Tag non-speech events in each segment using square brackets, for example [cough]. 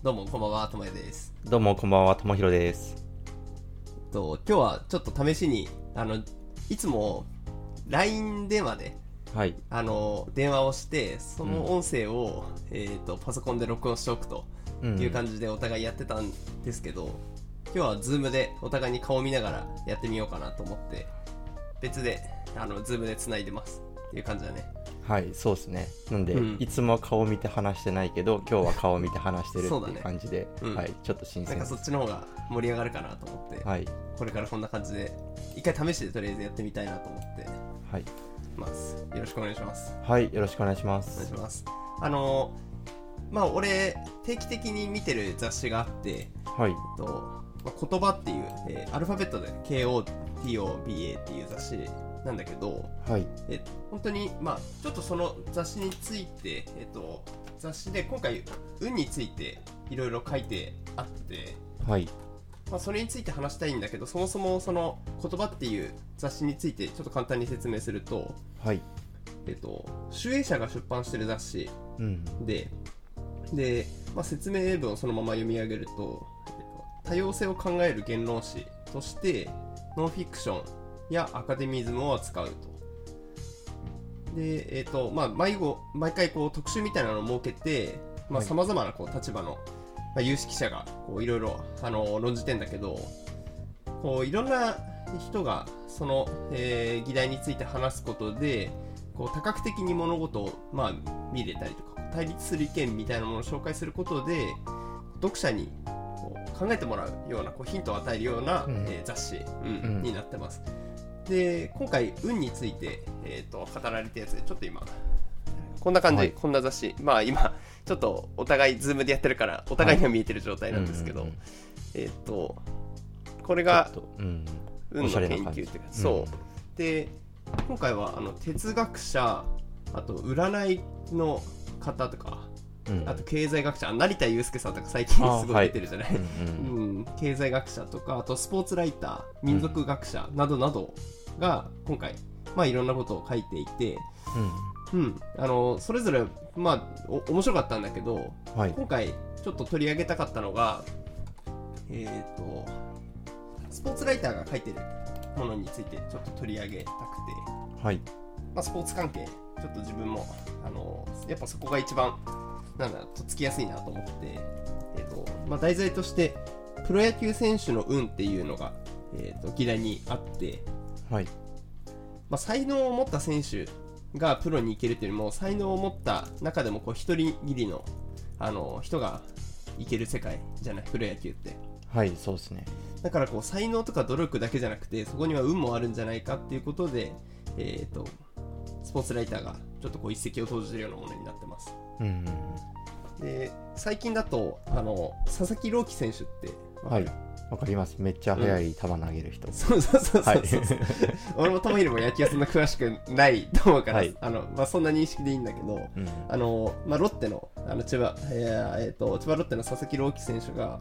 どうもこんばんは、ともやです。どうもこんばんは、ともひろです。と今日はちょっと試しに、あの、いつも LINE 電話で、はい。あの、電話をして、その音声を、えっ、と、パソコンで録音しておくとうんいう感じでお互いやってたんですけど、今日は Zoom でお互いに顔を見ながらやってみようかなと思って、別で、あの、Zoom で繋いでます。っていう感じだね。はい、そうですね。なんで、うんいつもは顔見て話してないけど、今日は顔見て話してるっていう感じで、うんはい、ちょっと新鮮。なんかそっちの方が盛り上がるかなと思って、はい。これからこんな感じで、一回試してとりあえずやってみたいなと思ってはい。ます。よろしくお願いします。はい、よろしくお願いしまお願いすし。ます。あのまあ俺定期的に見てる雑誌があって、えはい。っとまあ、言葉っていう、えーアルファベットで KOTOBA っていう雑誌なんだけど、はい。え本当にまあちょっとその雑誌について、えっと雑誌で今回運についていろいろ書いてあって。はい。まあ、それについて話したいんだけどそもそもその言葉っていう雑誌についてちょっと簡単に説明すると、はい。えっと、集英社が出版してる雑誌うん。でで、まあ、説明文をそのまま読み上げると、えっと多様性を考える言論誌としてノンフィクションやアカデミズムを扱うと。で、えっとまあ、毎後毎回こう特集みたいなのを設けてまざ、まなこう立場の、まあ、有識者がこういろいろあの論じてんだけどこういろんな人がその、えー議題について話すことでこう多角的に物事を、まあ、見れたりとか対立する意見みたいなものを紹介することで読者にこう考えてもらうようなこうヒントを与えるような、うん。えー雑誌、うんうん。になってますで今回運について、えー、と語られたやつでちょっと今こんな感じ、はい。こんな雑誌。まあ今ちょっとお互いズームでやってるからお互いには見えてる状態なんですけど、うんうんうん。えっ、とこれが。運の研究っていうかそう、で今回はあの哲学者あと占いの方とかうん。うん。あと経済学者成田悠介さんとか最近すごい出てるじゃない、うんうん。うん、経済学者とかあとスポーツライター民族学者などなどが今回、まあ、いろんなことを書いていて、うん、あのそれぞれ、まあ、お面白かったんだけどうん。はい。今回ちょっと取り上げたかったのがえっ、とスポーツライターが書いてるものについてちょっと取り上げたくて、はい。まあ、スポーツ関係ちょっと自分もあのやっぱそこが一番なんだとっつきやすいなと思って、えーとまあ、題材としてプロ野球選手の運っていうのが、えー、と議題にあって、はい。まあ、才能を持った選手がプロに行けるっていうよりも才能を持った中でもこう一人きりのあの人が行ける世界じゃないプロ野球ってはい、そうですね。だからこう才能とか努力だけじゃなくてそこには運もあるんじゃないかっていうことで、えー、とスポーツライターがちょっとこう一石を投じるようなものになってますうんうんで最近だとあの佐々木朗希選手ってうん。はい。わかります。めっちゃ速い球投げる人。そうそうそうそうそう、はい [laughs] 俺も玉入れも野球はそんな詳しくないと思うから、はいあのまあ、そんな認識でいいんだけどうん。あの、まあ、ロッテのあの千葉、えーえーと千葉ロッテの佐々木朗希選手が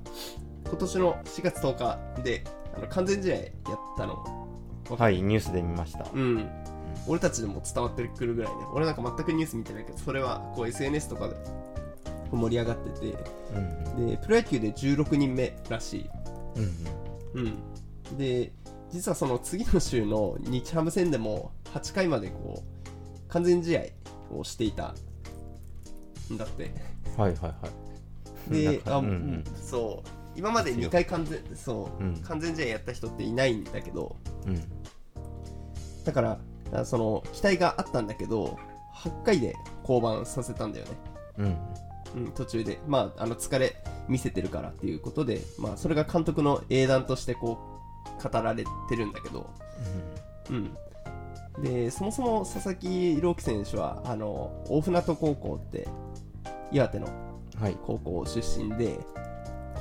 今年の4月10日であの完全試合やったのはい、ニュースで見ました。うん、俺たちでも伝わってくるぐらいね俺なんか全くニュース見てないけどそれはこう SNS とかで盛り上がっててうん。でプロ野球で16人目らしい、うん。うん、で実はその次の週の日ハム戦でも8回までこう完全試合をしていたんだって。はいはいはい。であ、うんうん。そう。今まで2回完全そう、うん。完全試合やった人っていないんだけど。うん。だからあその期待があったんだけど8回で降板させたんだよね。うん。うん、途中で、まあ、あの疲れ見せてるからっていうことで、まあ、それが監督の英断としてこう語られてるんだけど、うん、でそもそも佐々木朗希選手はあの大船渡高校って岩手のうん。はい。高校出身で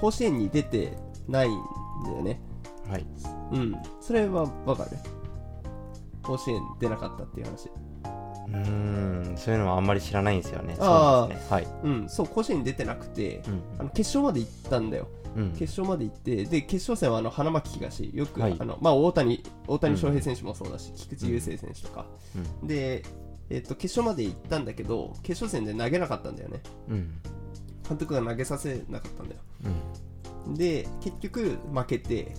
甲子園に出てないんだよね、はい。うん、それはわかる？甲子園出なかったっていう話うーん、そういうのはあんまり知らないんですよね。そうですね。はい。うん、そう甲子園に出てなくてうんあの決勝まで行ったんだよ。うん。決勝まで行ってで決勝戦はあの花巻東よく、はい。あのまあ、大谷大谷翔平選手もそうだし、菊池雄星選手とか、うん。で、えっと決勝まで行ったんだけど決勝戦で投げなかったんだよね。うん。監督が投げさせなかったんだよ。うん。で結局負けて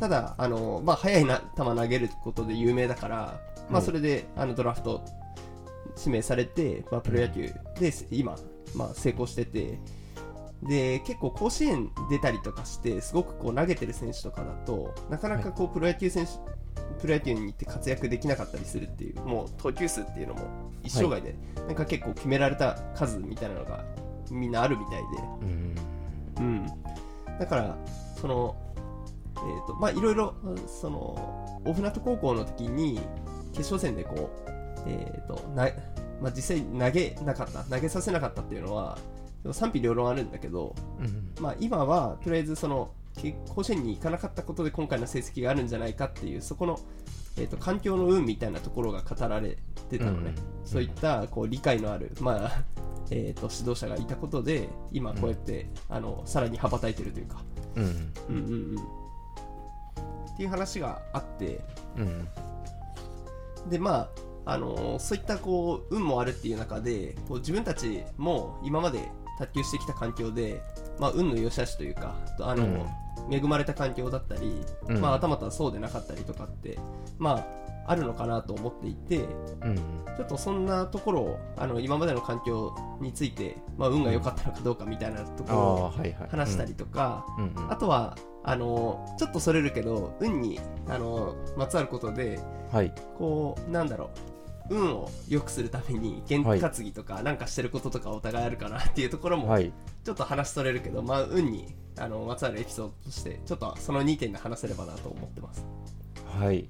ただあの、まあ、速いな球投げることで有名だから、まあ、はいそれであのドラフト指名されて、まあ、プロ野球で今、まあ、成功しててで結構甲子園出たりとかしてすごくこう投げてる選手とかだとなかなかこうプロ野球選手、プロ野球に行って活躍できなかったりするっていうもう投球数っていうのも一生涯で、なんか結構決められた数みたいなのがみんなあるみたいで。うん。うん、だからそのえーとまあいろいろその大船渡高校の時に決勝戦でこうえーとなまあ、実際投げなかった投げさせなかったっていうのは賛否両論あるんだけど、うんまあ、今はとりあえずそのけ甲子園に行かなかったことで今回の成績があるんじゃないかっていうそこの、えー、と環境の運みたいなところが語られてたのね、うんそういったこう理解のある、まあえー、と指導者がいたことで今こうやって、あのさらに羽ばたいてるというか、うん。うんうんうん、っていう話があってうんでまああのそういったこう運もあるっていう中でこう自分たちも今まで卓球してきた環境で、まあ、運の良し悪しというかあの、うん。恵まれた環境だったり、うん。まあ、はたまたそうでなかったりとかって、まあ、あるのかなと思っていてうん。ちょっとそんなところをあの今までの環境について、まあ、運が良かったのかどうかみたいなところを話したりとか、あとはあのちょっとそれるけど運にあのまつわることではい。こうなんだろう運を良くするために験担ぎとかなんかしてることとかお互いあるかなっていうところもはい。ちょっと話しとれるけど、まあ運にあのまつわるエピソードとしてちょっとその2点で話せればなと思ってます。はい。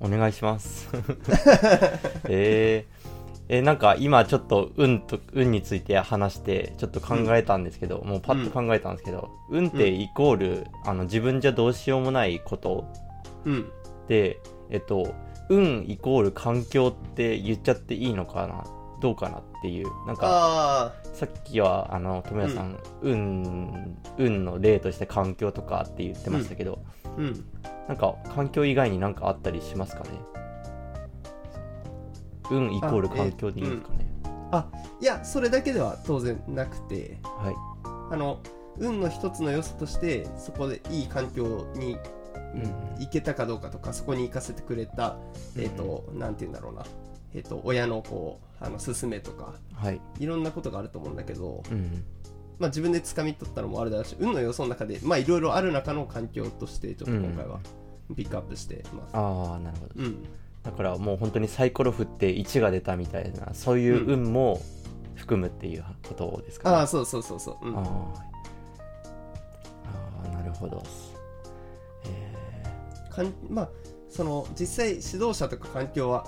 お願いします。[laughs] えーえーなんか今ちょっと運と運について話してちょっと考えたんですけど、もうパッと考えたんですけど、運ってイコール、あの自分じゃどうしようもないこと。うん。でえっと運イコール環境って言っちゃっていいのかな？どうかなっていう。なんかあさっきはあの富谷さん、運運の例として環境とかって言ってましたけど、あうん。なんか環境以外になんかあったりしますかね？運イコール環境でいいんですかね、いやそれだけでは当然なくて。はい。あの運の一つの要素としてそこでいい環境にうん行けたかどうかとかそこに行かせてくれた、えっ、と、なんて言うんだろうな、えっ、と、親のこう、あの、勧めとか、はい。いろんなことがあると思うんだけど、うんまあ自分で掴み取ったのもあるだろうし、運の要素の中で、まあいろいろある中の環境として、ちょっと今回はピックアップしてます。ああなるほど。うん。だからもう本当にサイコロ振って1が出たみたいなそういう運も含むっていうことですかね、ああ、そうそうそうそう。うん。あー。あーなるほど。えかんまあ、その、実際指導者とか環境は、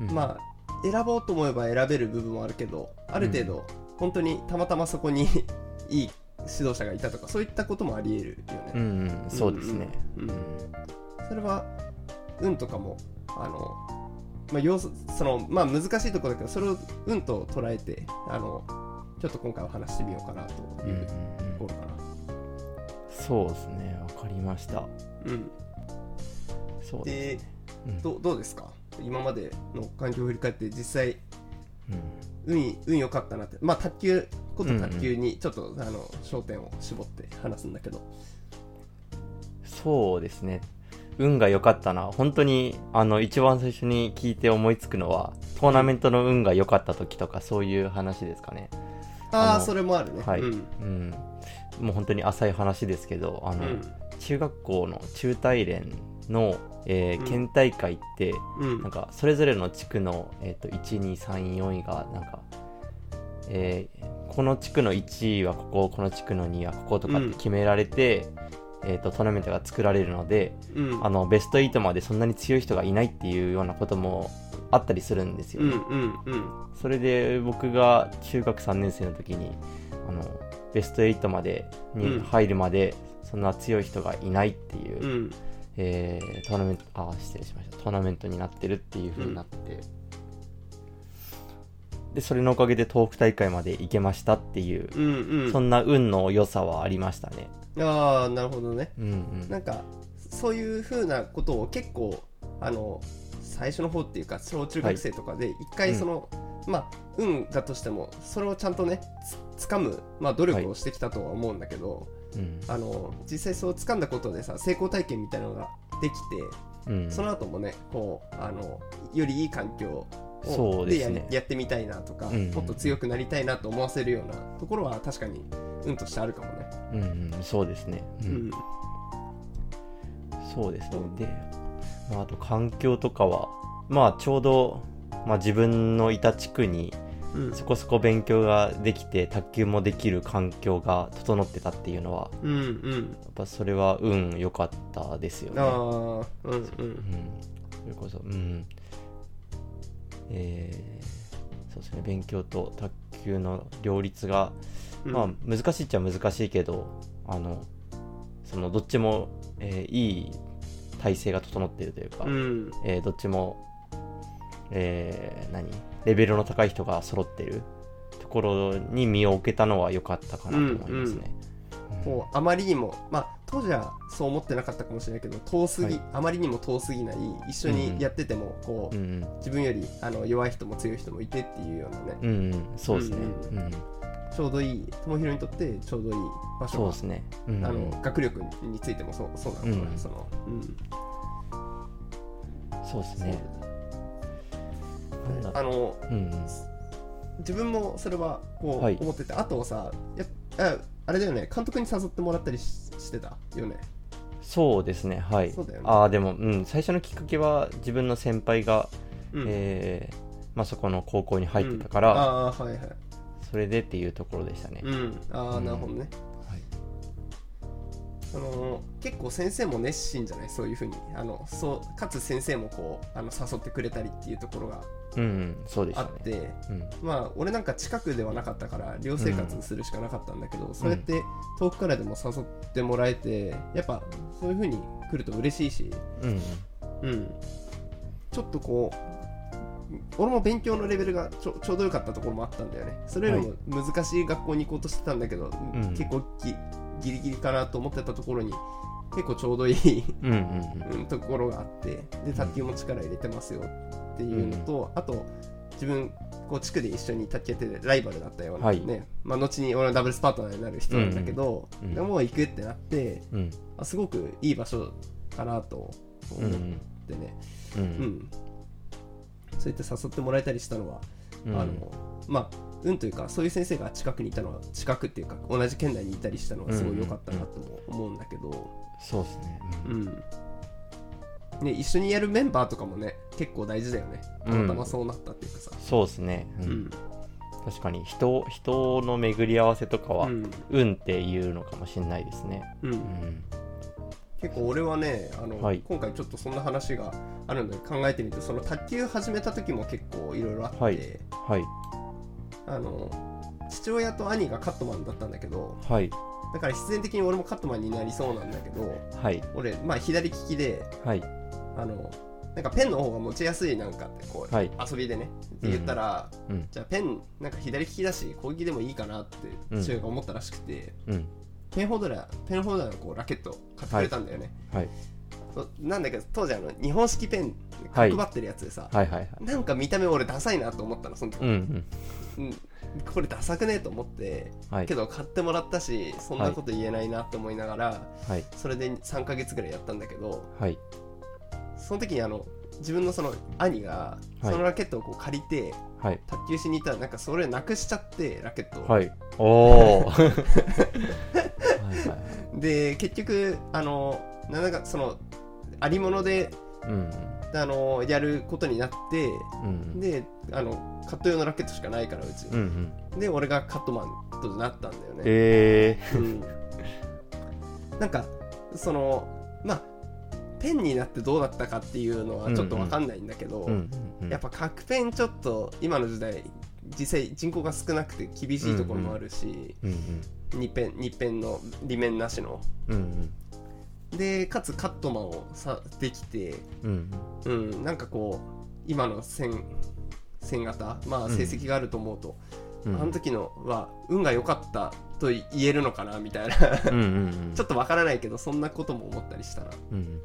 ーうん。まあ、選ぼうと思えば選べる部分もあるけど、ある程度、本当にたまたまそこに [laughs] いい指導者がいたとか、そういったこともあり得るよね。うんうん。そうですね。うんうんうん。それは運とかもあの、まあ、要素そのまあ難しいところだけどそれを運と捉えてあのちょっと今回は話してみようかなとうんうんいうところかな。そうですねわかりました。うん、そうでねうん。どどうですか？今までの環境を振り返って実際うん。運運良かったなって。まあ卓球こと卓球にちょっと、あの焦点を絞って話すんだけど。そうですね運が良かったな。本当にあの一番最初に聞いて思いつくのはトーナメントの運が良かった時とかそういう話ですかね。ああそれもあるね。はい、ううん。んもう本当に浅い話ですけどあの、うん。中学校の中大連の、えーうん。県大会って、うん。なんかそれぞれの地区の、えー、と1234位がなんか、えーこの地区の1位はこここの地区の2位はこことかって決められて、えー、とトーナメントが作られるのでうん。あのベスト8までそんなに強い人がいないっていうようなこともあったりするんですよね。うんうんうん。それで僕が中学3年生の時にあのベスト8までうん。に入るまでそんな強い人がいないっていう、うん。えートーナメントあ失礼しました。トーナメントになってるっていう風になって、でそれのおかげで東北大会まで行けましたっていう、うんうん。そんな運の良さはありましたね。ああなるほどね。うんうん。なんかそういうふうなことを結構あの最初の方っていうか小中学生とかで一回その、まあ運だとしてもそれをちゃんとねつ掴む、まあ、努力をしてきたとは思うんだけど、うん。あの実際そう掴んだことでさ成功体験みたいなのができて、うん。その後もねこうあのよりいい環境をそうですね。やってみたいなとか、うんもっと強くなりたいなと思わせるようなところは確かに運としてあるかもね。うんうんそうですね、ううん。んそうですね。う。んで、まあ、あと環境とかはまあちょうど、まあ、自分のいた地区にうん。そこそこ勉強ができて卓球もできる環境が整ってたっていうのはうんうん。やっぱそれは運良かったですよね。ああうんうん。うん、それこそ、うん。えー、そうですね、勉強と卓球の両立が、うん。まあ、難しいっちゃ難しいけど、あの、その、どっちも、えーいい体制が整っているというか、うん。えーどっちも、えー何レベルの高い人が揃ってるところに身を置けたのは良かったかなと思いますね。こうあまりにもまあ当時はそう思ってなかったかもしれないけど遠すぎ、はい。あまりにも遠すぎない一緒にやっててもこう、うんうん。自分よりあの弱い人も強い人もいてっていうようなね、うんうん、そうですね。うんうん。ちょうどいい友弘にとってちょうどいい場所がそうですね。うんあの学力についてもそうそうなのかな、うんその、うん、そうですね。あのうん自分もそれはこうはい。思ってて、あとさやああれだよね。監督に誘ってもらったりししてた？よね。そうですね、はい。そうだよね。ああ、でも、うん、最初のきっかけは自分の先輩が、うん。えーまあ、そこの高校に入ってたかうん。ら、ああーはいはい。それでっていうところでしたね。うん。ああうんなるほどね、はい。あの結構先生も熱心じゃない？そういうふうに。あのそうかつ先生もこうあの誘ってくれたりっていうところがうん、うん、そうでしたね。あって、うん、まあ俺なんか近くではなかったから寮生活するしかなかったんだけど、そうやって遠くからでも誘ってもらえてやっぱそういうふうに来ると嬉しいし、うん、うん、ちょっとこう俺も勉強のレベルがちょちょうどよかったところもあったんだよね。それよりも難しい学校に行こうとしてたんだけど、ん結構ギギリギリかなと思ってたところに結構ちょうどいいうんところがあってで卓球も力入れてますよ。っていうのと、あと自分こう地区で一緒に卓球やっててライバルだったような、はい。ねまあ、後に俺のダブルスパートナーになる人なんだけど、うんうんでもう行くってなってうん、うん、あすごくいい場所かなとうん、思っうん、てね、う、うん。ん。そうやって誘ってもらえたりしたのは、うん。あのまあ運というかそういう先生が近くにいたのは近くっていうか同じ県内にいたりしたのはすごい良かったなとも思うんだけど、そうですね。うんね、一緒にやるメンバーとかもね結構大事だよね。たまたまそうなったっていうかさ、そうですね。う、うん。ん確かに人、人の巡り合わせとかは、うん。運っていうのかもしれないですね。うん。うん、結構俺はねあの、はい。今回ちょっとそんな話があるので考えてみるとその卓球始めた時も結構いろいろあって、はい。はい、あの父親と兄がカットマンだったんだけどはい、だから必然的に俺もカットマンになりそうなんだけどはい、俺まあ左利きではい、あのなんかペンの方が持ちやすいなんかってこう、はい。遊びでねって言ったら、うん、じゃあペンなんか左利きだし攻撃でもいいかなってうん。父親が思ったらしくて、うん、ペンホルダーペンホルダーのこうラケット買ってくれたんだよね、はい、そうなんだけど当時あの日本式ペンはい。角張ってるやつでさ、はい、はい、はい。なんか見た目俺ダサいなと思ったのその時、うん、うん、うん。これダサくねえと思ってはい。け、ど買ってもらったしそんなこと言えないなって思いながら、はい、それで3ヶ月ぐらいやったんだけどはい、その時にあの自分のその兄がはい。そのラケットをこう借りて、はい、卓球しに行ったらなんかそれなくしちゃってラケットを、はい。おー。[laughs] はい、はい、で結局あのなんかそのありものでうん、あのやることになってうん、であのカット用のラケットしかないからうち、うん、うん。で俺がカットマンとなったんだよね、えうん、なんかそのまあペンになってどうだったかっていうのはちょっと分かんないんだけど。やっぱ角ペンちょっと今の時代実際人口が少なくて厳しいところもあるし、うん、日ペン日ペンの利面なしのうん、うん、でかつカットマンをさできてうん、うんなんかこう今の線線型まあ成績があると思うと、うん。あの時のは運が良かったと言えるのかなみたいなうん。[laughs] ちょっとわからないけどそんなことも思ったりしたなうん。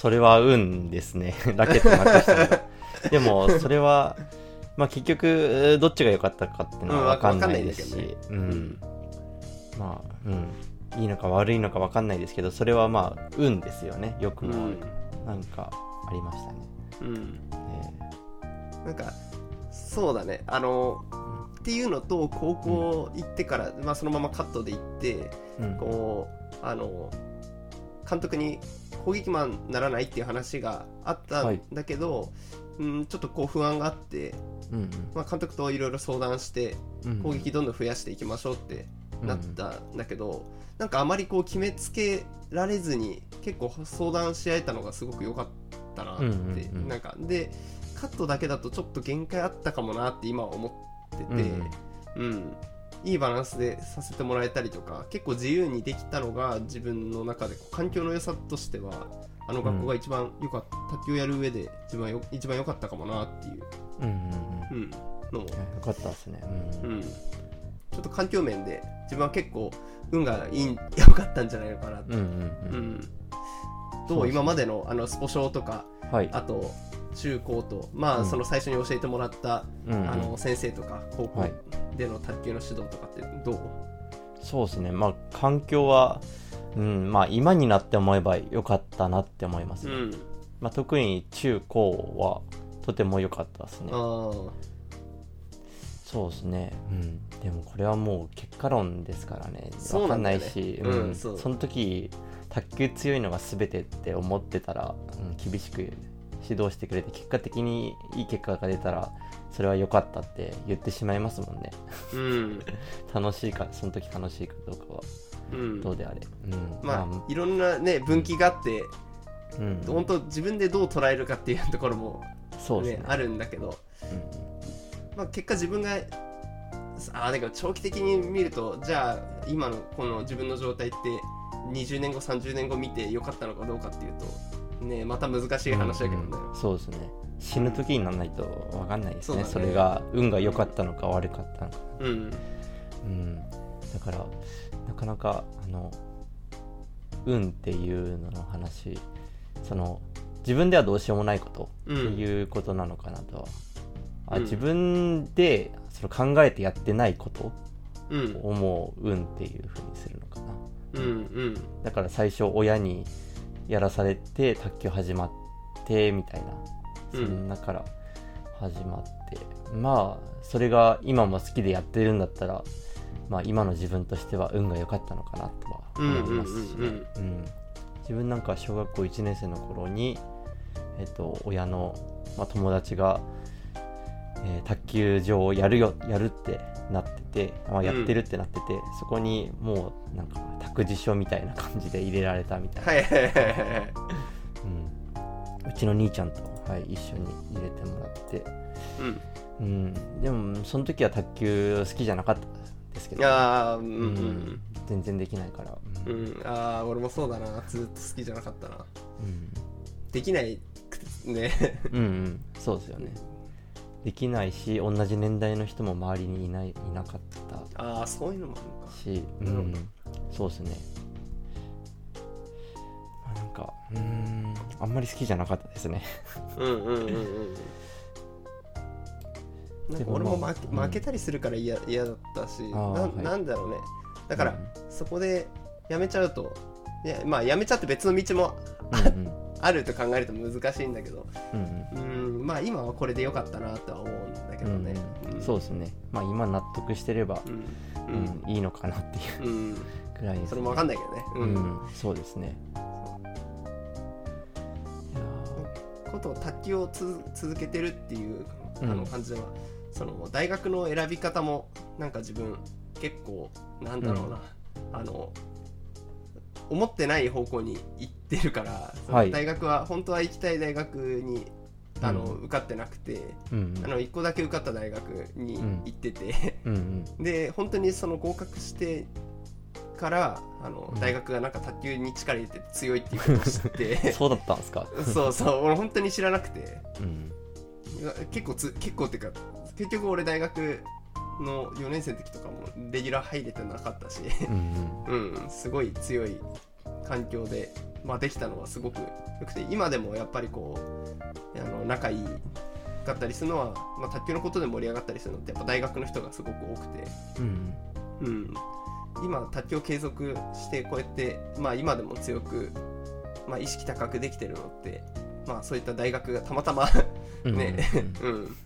それは運ですね。[laughs] ラケットなくした。[laughs] でも、それは、まあ結局どっちが良かったかっていうのは分かんないですし、まあうん。いいのか悪いのか分かんないですけどそれはまあ運ですよね。良くも悪くも、なんかありましたね、うん。えなんかそうだね。あのっていうのと高校行ってから、まあ、そのままカットで行ってこうあの監督に攻撃マンならないっていう話があったんだけど、うん、ちょっとこう不安があって、うんまあ、監督といろいろ相談してうん攻撃どんどん増やしていきましょうってなったんだけど、なんかあまりこう決めつけられずに結構相談し合えたのがすごく良かったなって、うんうんうん。なんかでカットだけだとちょっと限界あったかもなって今は思ってて、うん。うんいいバランスでさせてもらえたりとか結構自由にできたのが自分の中で環境の良さとしてはあの学校が一番良かった、卓球をやる上で一番よ一番良かったかもなっていう、うんうんうん。うん、のも。よかったですね。ううん。ん、ちょっと環境面で自分は結構運がいい良かったんじゃないのかなって、うんうんううん。今までのあのスポ少とかはい。あと中高とまあ、うん。その最初に教えてもらった、うんうん。あの先生とか高校はいでの卓球の指導とかってどう、そうですね。まあ環境はうんまあ今になって思えば良かったなって思いますね、うん。まあ、特に中高はとても良かったですね。そうですね。うん。でもこれはもう結果論ですからね。そう分かんないし、うんそう。その時卓球強いのが全てって思ってたら、うん、厳しく指導してくれて結果的にいい結果が出たらそれは良かったって言ってしまいますもんね。うん。[laughs] 楽しいかその時楽しいかどうかは。うん。どうであれ、うん、まあ、いろんなね分岐があって、うん、本当自分でどう捉えるかっていうところも、ね。ねあるんだけど、まあ、結果自分があーだけど長期的に見るとじゃあ今のこの自分の状態って20年後30年後見てよかったのかどうかっていうとねまた難しい話だけどね、うんうん。そうですね。死ぬ時にならないと分かんないですね。ね。それが運が良かったのか悪かったのか。うんうん、だからなかなかあの運っていうのの話その自分ではどうしようもないことっていうことなのかなとは、あうん。自分でその考えてやってないことうん。を思う運っていうふうにするのかな。うんうん。だから最初親にやらされて卓球始まってみたいな。そんなから始まって、まあそれが今も好きでやってるんだったらまあ今の自分としては運が良かったのかなとは思いますしね。うんうんうんうん。自分なんか小学校1年生の頃にえっと親の、まあ、友達が、えー卓球場をやるよやるってなってて、まあ、やってるってなってて、そこにもうなんか託児所みたいな感じで入れられたみたいな。はいはいはいはいうん、うちの兄ちゃんと、はい、一緒に入れてもらって、うん。うん、でもその時は卓球好きじゃなかったですけいど、やーうんううん。ん、全然できないから、ううん。ん、ああ俺もそうだな。ずっと好きじゃなかったな。うん。できないね。うんうん、そうですよねできないし同じ年代の人も周りにいないいなかったああそういうのもあるのか。し、うん、そうですね、まあ、なんかうんあんまり好きじゃなかったですね。うんうんうんうんなんか俺も負け,、まあ負けたりするから嫌嫌だったしな,、んだろうね。だから、うん。そこでやめちゃうといやまあやめちゃって別の道もうんうんあると考えると難しいんだけど。うんうん。まあ今はこれでよかったなとは思うんだけどね、うんん。そうですね。まあ今納得してれば、うん。うんいいのかなっていう [laughs] くらいです、ね、それもわかんないけどね。う、うんんそうですね。いやことを卓球をつ続けてるっていうあうん。の感じでは、その大学の選び方もなんか自分結構なんだろうな、あの思ってない方向に行ってるから、大学は本当は行きたい大学にあの、うん。受かってなくて、ーうん。あの1個だけ受かった大学にうん行ってて、うんうん。[laughs] で本当にその合格してからあの、うん。大学がなんか卓球に力入れて強いっていうことを知って。[laughs] そうだったんですか？[laughs] そうそう。俺本当に知らなくて。結構つ結構っていうか結局俺大学の4年生の時とかもレギュラー入れてなかったし。うんうん。すごい強い環境で、まあ、できたのはすごくよくて今でもやっぱりこうあの仲いいかったりするのは、まあ、卓球のことで盛り上がったりするのってやっぱ大学の人がすごく多くて、うんうん、今卓球を継続してこうやって、まあ、今でも強く、まあ、意識高くできてるのって、まあ、そういった大学がたまたま [laughs] うんね、[laughs] うん、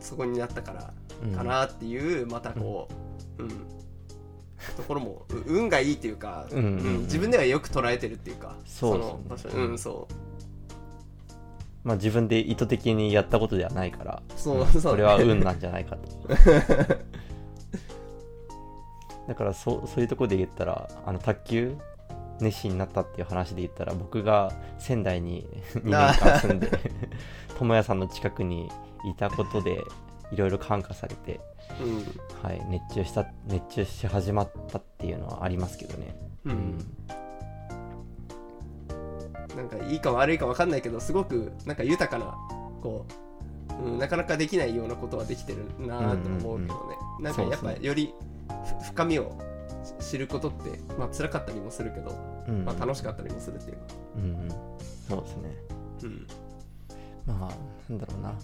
そこになったからうんかなっていうまたこう、うん。ところもう運がいいっていうか、うんうんうん。自分ではよく捉えてるっていうかそうね。の場所うんそう。まあ自分で意図的にやったことではないからそうそうこれは運なんじゃないかと。[laughs] だからそうそういうところで言ったらあの卓球熱心になったっていう話で言ったら僕が仙台に2年間住んで智 [laughs] 也さんの近くにいたことでいろいろ感化されて、うんはい、熱中した熱中し始まったっていうのはありますけどね。うん。なんかいいか悪いか分かんないけどすごくなんか豊かなこう、うん、なかなかできないようなことはできてるなと思うけどね、なんかやっぱそうですね。よりふ深みを知ることってまあ辛かったりもするけど、うんうん。まあ、楽しかったりもするっていうか、うんうん。そうですね。うん。まあなんだろうな。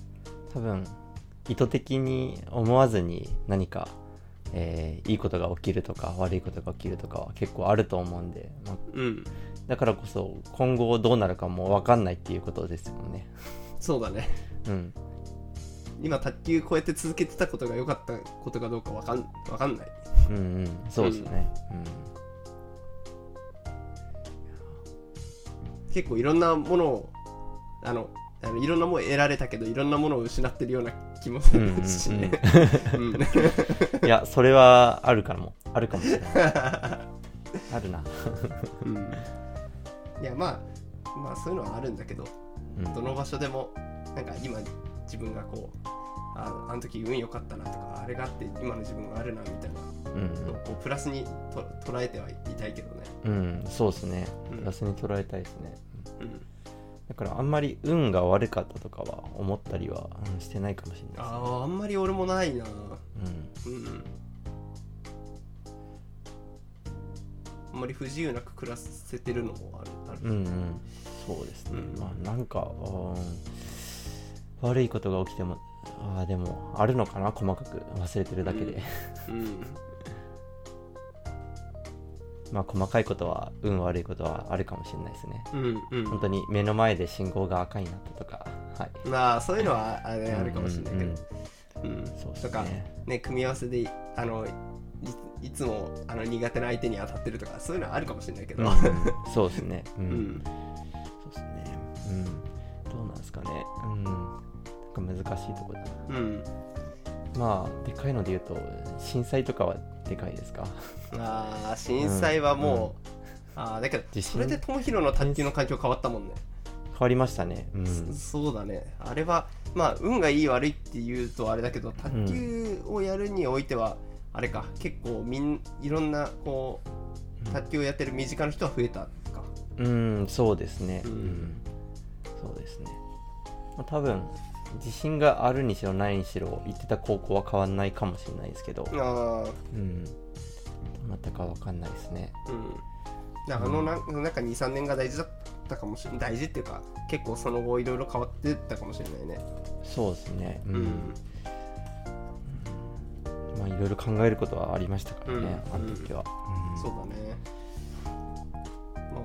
多分意図的に思わずに何か、えーいいことが起きるとか悪いことが起きるとかは結構あると思うんで、まあ、うん、だからこそ今後どうなるかも分かんないっていうことですもんね。そうだね。うん。今卓球こうやって続けてたことが良かったことかどうか分かん分かんない。うんうん。そうですね。結構いろんなものをあのあのいろんなものを得られたけどいろんなものを失ってるような気もするしね。うんうん、[laughs] いやそれはあるかも。あるかもしれない。[laughs] あるな。うん。いやまあまあそういうのはあるんだけどうん。どの場所でもなんか今自分がこうああの時運良かったなとかあれがあって今の自分があるなみたいなうんのをこうプラスにと捉えてはいたいけどね。うん、うん、そうですね。うん。プラスに捉えたいですね。うん、だからあんまり運が悪かったとかは思ったりは、うんしてないかもしれないですね。あああんまり俺もないな。うん。うん。あんまり不自由なく暮らせてるのもあるある、うんうん。そうですね、うん。まあなんか、うん悪いことが起きてもあーでもあるのかな？細かく忘れてるだけで、うんまあ細かいことは運悪いことはあるかもしれないですね。うんうん。本当に目の前で信号が赤になったとか。はい。まあそういうのはあ,、ね、あるかもしれないけど、うんそうですとかねね組み合わせであのいいつもあの苦手な相手に当たってるとかそういうのはあるかもしれないけど、うんうん。そうですね。う、うん。んそうですね。うん。どうなんですかね。うん。なんか難しいところだな。うん。まあでかいので言うと震災とかはでかいですか？あー震災はもう、あーだけどそれで友広の卓球の環境変わったもんね、変わりましたね。うん。そそうだね。あれはまあ運がいい悪いっていうとあれだけど卓球をやるにおいては、あれか。結構みんいろんなこう卓球をやってる身近な人は増えたか。うんそうですね。ううんん、そうですね、まあ、多分自信があるにしろないにしろ行ってた高校は変わんないかもしれないですけど。ああうん。どうなったかわかんないですね。うん、あのななんか23年が大事だったかもしれない。大事っていうか結構その後いろいろ変わってったかもしれないね。そうですね。う、うん。んまあいろいろ考えることはありましたからね、うん。あの時は、うん。そうだね。まあ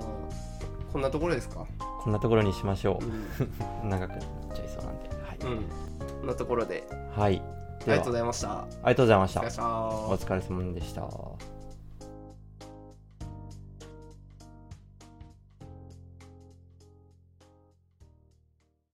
こんなところですか？こんなところにしましょう。ん、う [laughs] 長くなっちゃいそうなんで。はい、うん、こんなところで。はい。ありがとうございました。ありがとうございました。お疲れ様でした